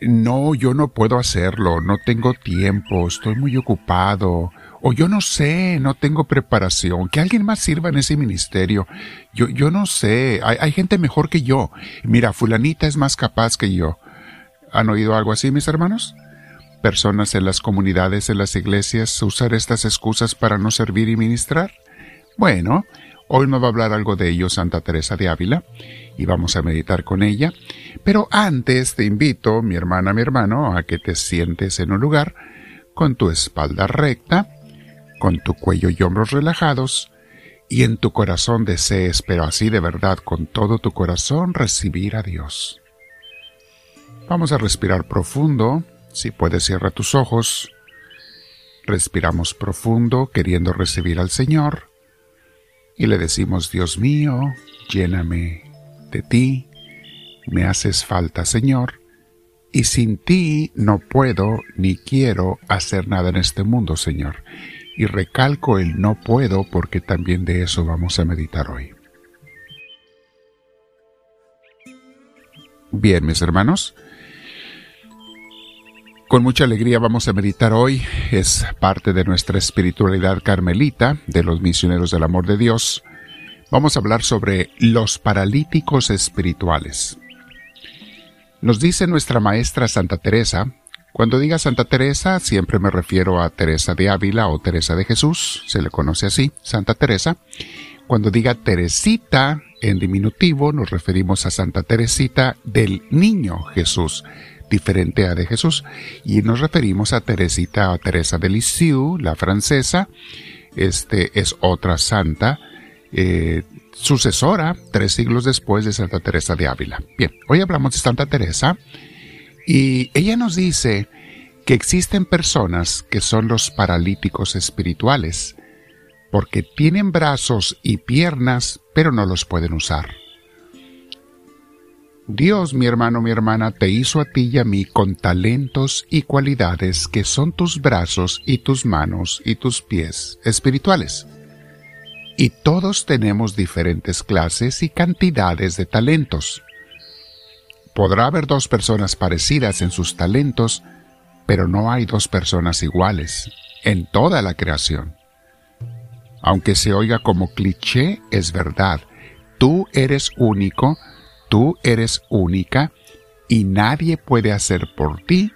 no, yo no puedo hacerlo, no tengo tiempo, estoy muy ocupado, o yo no sé, no tengo preparación, que alguien más sirva en ese ministerio, yo, yo no sé, hay, gente mejor que yo, mira, fulanita es más capaz que yo. ¿Han oído algo así, mis hermanos? Personas en las comunidades, en las iglesias, usar estas excusas para no servir y ministrar. Bueno, hoy nos va a hablar algo de ello Santa Teresa de Ávila y vamos a meditar con ella. Pero antes te invito, mi hermana, mi hermano, a que te sientes en un lugar con tu espalda recta, con tu cuello y hombros relajados, y en tu corazón desees, pero así de verdad, con todo tu corazón, recibir a Dios. Vamos a respirar profundo. Si puedes, cierra tus ojos. Respiramos profundo, queriendo recibir al Señor. Y le decimos, Dios mío, lléname de ti. Me haces falta, Señor. Y sin ti no puedo ni quiero hacer nada en este mundo, Señor y recalco el no puedo porque también de eso vamos a meditar hoy. Bien, mis hermanos, con mucha alegría vamos a meditar hoy, es parte de nuestra espiritualidad carmelita, de los misioneros del amor de Dios. Vamos a hablar sobre los paralíticos espirituales. Nos dice nuestra maestra Santa Teresa cuando diga Santa Teresa, siempre me refiero a Teresa de Ávila o Teresa de Jesús, se le conoce así, Santa Teresa. Cuando diga Teresita en diminutivo, nos referimos a Santa Teresita del Niño Jesús, diferente a de Jesús. Y nos referimos a Teresita o Teresa de Lisieux, la francesa. Este es otra santa, eh, sucesora, tres siglos después de Santa Teresa de Ávila. Bien, hoy hablamos de Santa Teresa y ella nos dice que existen personas que son los paralíticos espirituales, porque tienen brazos y piernas, pero no los pueden usar. Dios, mi hermano, mi hermana, te hizo a ti y a mí con talentos y cualidades que son tus brazos y tus manos y tus pies espirituales. Y todos tenemos diferentes clases y cantidades de talentos. Podrá haber dos personas parecidas en sus talentos, pero no hay dos personas iguales en toda la creación. Aunque se oiga como cliché, es verdad. Tú eres único, tú eres única, y nadie puede hacer por ti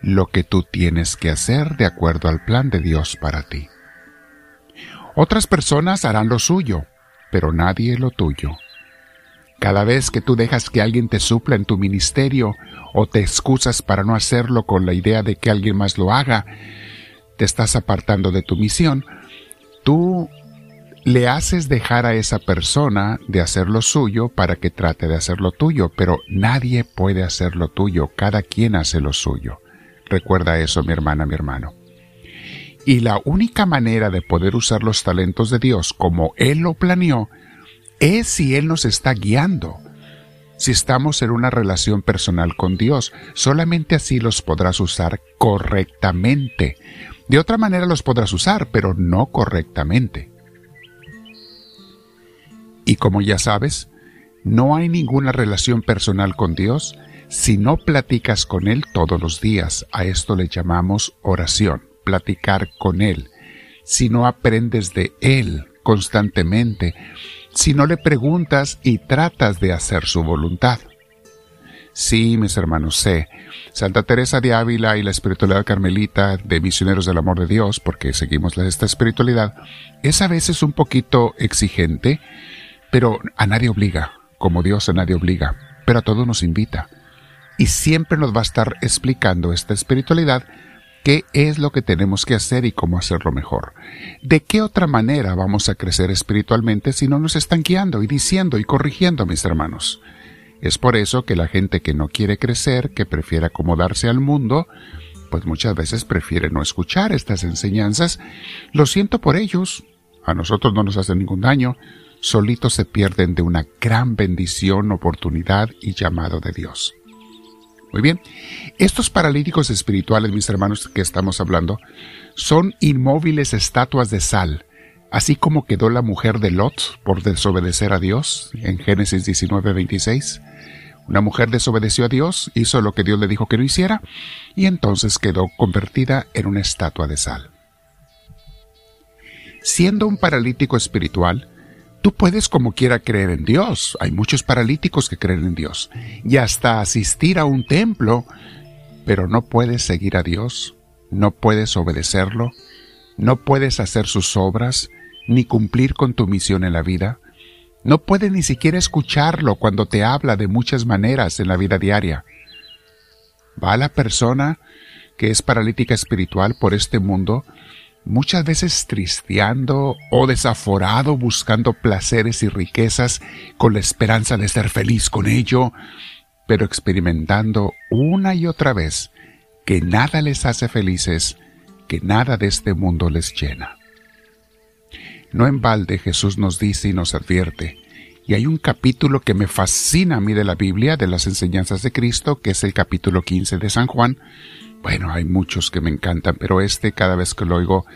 lo que tú tienes que hacer de acuerdo al plan de Dios para ti. Otras personas harán lo suyo, pero nadie lo tuyo. Cada vez que tú dejas que alguien te supla en tu ministerio o te excusas para no hacerlo con la idea de que alguien más lo haga, te estás apartando de tu misión, tú le haces dejar a esa persona de hacer lo suyo para que trate de hacer lo tuyo, pero nadie puede hacer lo tuyo, cada quien hace lo suyo. Recuerda eso, mi hermana, mi hermano. Y la única manera de poder usar los talentos de Dios como Él lo planeó es si Él nos está guiando. Si estamos en una relación personal con Dios, solamente así los podrás usar correctamente. De otra manera los podrás usar, pero no correctamente. Y como ya sabes, no hay ninguna relación personal con Dios si no platicas con Él todos los días. A esto le llamamos oración, platicar con Él. Si no aprendes de Él constantemente, si no le preguntas y tratas de hacer su voluntad. Sí, mis hermanos, sé. Santa Teresa de Ávila y la espiritualidad carmelita de misioneros del amor de Dios, porque seguimos esta espiritualidad, es a veces un poquito exigente, pero a nadie obliga, como Dios a nadie obliga, pero a todos nos invita. Y siempre nos va a estar explicando esta espiritualidad qué es lo que tenemos que hacer y cómo hacerlo mejor. ¿De qué otra manera vamos a crecer espiritualmente si no nos están guiando y diciendo y corrigiendo, mis hermanos? Es por eso que la gente que no quiere crecer, que prefiere acomodarse al mundo, pues muchas veces prefiere no escuchar estas enseñanzas. Lo siento por ellos, a nosotros no nos hacen ningún daño, solitos se pierden de una gran bendición, oportunidad y llamado de Dios. Muy bien. Estos paralíticos espirituales, mis hermanos, que estamos hablando, son inmóviles estatuas de sal, así como quedó la mujer de Lot por desobedecer a Dios en Génesis 19:26. Una mujer desobedeció a Dios, hizo lo que Dios le dijo que no hiciera, y entonces quedó convertida en una estatua de sal. Siendo un paralítico espiritual, tú puedes como quiera creer en Dios. Hay muchos paralíticos que creen en Dios. Y hasta asistir a un templo, pero no puedes seguir a Dios, no puedes obedecerlo, no puedes hacer sus obras, ni cumplir con tu misión en la vida. No puedes ni siquiera escucharlo cuando te habla de muchas maneras en la vida diaria. Va la persona que es paralítica espiritual por este mundo, muchas veces tristeando o desaforado buscando placeres y riquezas con la esperanza de ser feliz con ello, pero experimentando una y otra vez que nada les hace felices, que nada de este mundo les llena. No en balde Jesús nos dice y nos advierte, y hay un capítulo que me fascina a mí de la Biblia, de las enseñanzas de Cristo, que es el capítulo 15 de San Juan. Bueno, hay muchos que me encantan, pero este cada vez que lo oigo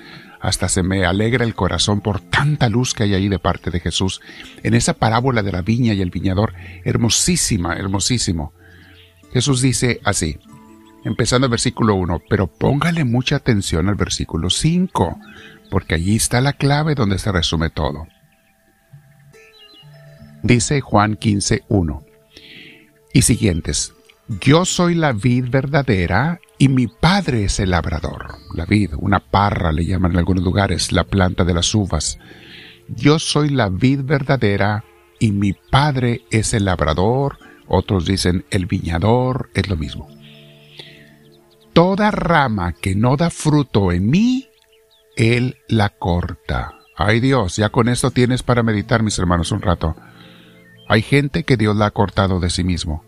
hasta se me alegra el corazón por tanta luz que hay ahí de parte de Jesús. En esa parábola de la viña y el viñador, hermosísima, hermosísimo. Jesús dice así, empezando el versículo 1, pero póngale mucha atención al versículo 5, porque allí está la clave donde se resume todo. Dice Juan 15, 1. Y siguientes. Yo soy la vid verdadera y mi padre es el labrador. La vid, una parra le llaman en algunos lugares, la planta de las uvas. Yo soy la vid verdadera y mi padre es el labrador. Otros dicen el viñador, es lo mismo. Toda rama que no da fruto en mí, él la corta. Ay Dios, ya con esto tienes para meditar, mis hermanos, un rato. Hay gente que Dios la ha cortado de sí mismo,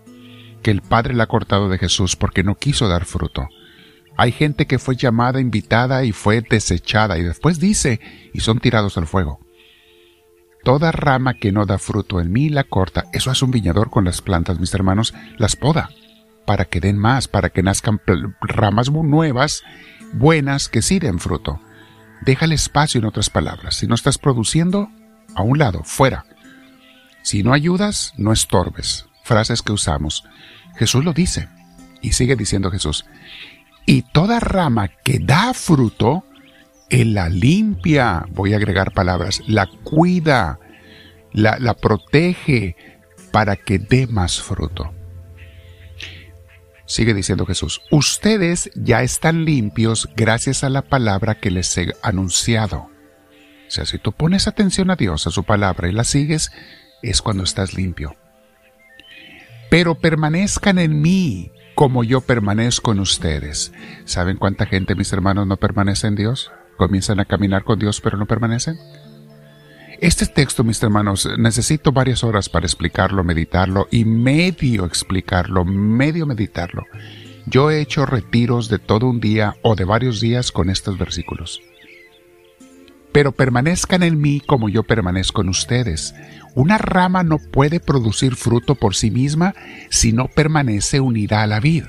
que el Padre la ha cortado de Jesús porque no quiso dar fruto. Hay gente que fue llamada, invitada y fue desechada y después dice, y son tirados al fuego. Toda rama que no da fruto en mí la corta. Eso es un viñador con las plantas, mis hermanos, las poda, para que den más, para que nazcan ramas nuevas, buenas, que sí den fruto. Déjale espacio en otras palabras. Si no estás produciendo, a un lado, fuera. Si no ayudas, no estorbes. Frases que usamos. Jesús lo dice. Y sigue diciendo Jesús. Y toda rama que da fruto, Él la limpia. Voy a agregar palabras. La cuida. La, la protege para que dé más fruto. Sigue diciendo Jesús, ustedes ya están limpios gracias a la palabra que les he anunciado. O sea, si tú pones atención a Dios, a su palabra y la sigues, es cuando estás limpio. Pero permanezcan en mí como yo permanezco en ustedes. ¿Saben cuánta gente, mis hermanos, no permanece en Dios? Comienzan a caminar con Dios pero no permanecen. Este texto, mis hermanos, necesito varias horas para explicarlo, meditarlo y medio explicarlo, medio meditarlo. Yo he hecho retiros de todo un día o de varios días con estos versículos. Pero permanezcan en mí como yo permanezco en ustedes. Una rama no puede producir fruto por sí misma si no permanece unida a la vid.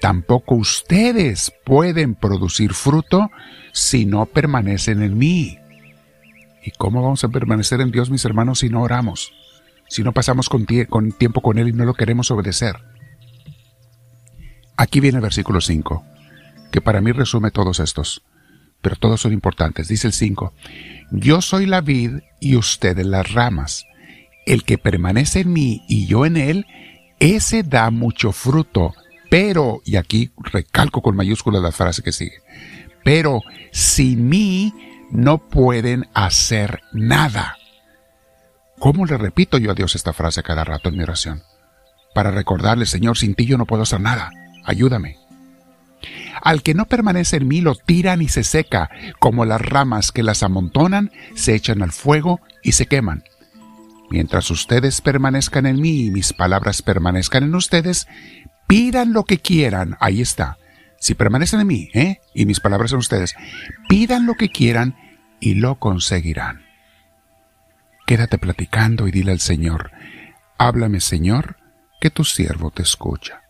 Tampoco ustedes pueden producir fruto si no permanecen en mí. ¿Y cómo vamos a permanecer en Dios, mis hermanos, si no oramos? Si no pasamos con, tiempo con Él y no lo queremos obedecer. Aquí viene el versículo 5, que para mí resume todos estos, pero todos son importantes. Dice el 5, yo soy la vid y ustedes las ramas. El que permanece en mí y yo en él, ese da mucho fruto. Pero, y aquí recalco con mayúsculas la frase que sigue, pero sin mí no pueden hacer nada. ¿Cómo le repito yo a Dios esta frase cada rato en mi oración? Para recordarle, Señor, sin ti yo no puedo hacer nada. Ayúdame. Al que no permanece en mí lo tiran y se seca, como las ramas que las amontonan, se echan al fuego y se queman. Mientras ustedes permanezcan en mí y mis palabras permanezcan en ustedes, pidan lo que quieran. Ahí está. Si permanecen en mí, ¿eh? Y mis palabras en ustedes, pidan lo que quieran y lo conseguirán. Quédate platicando y dile al Señor, háblame Señor, que tu siervo te escucha.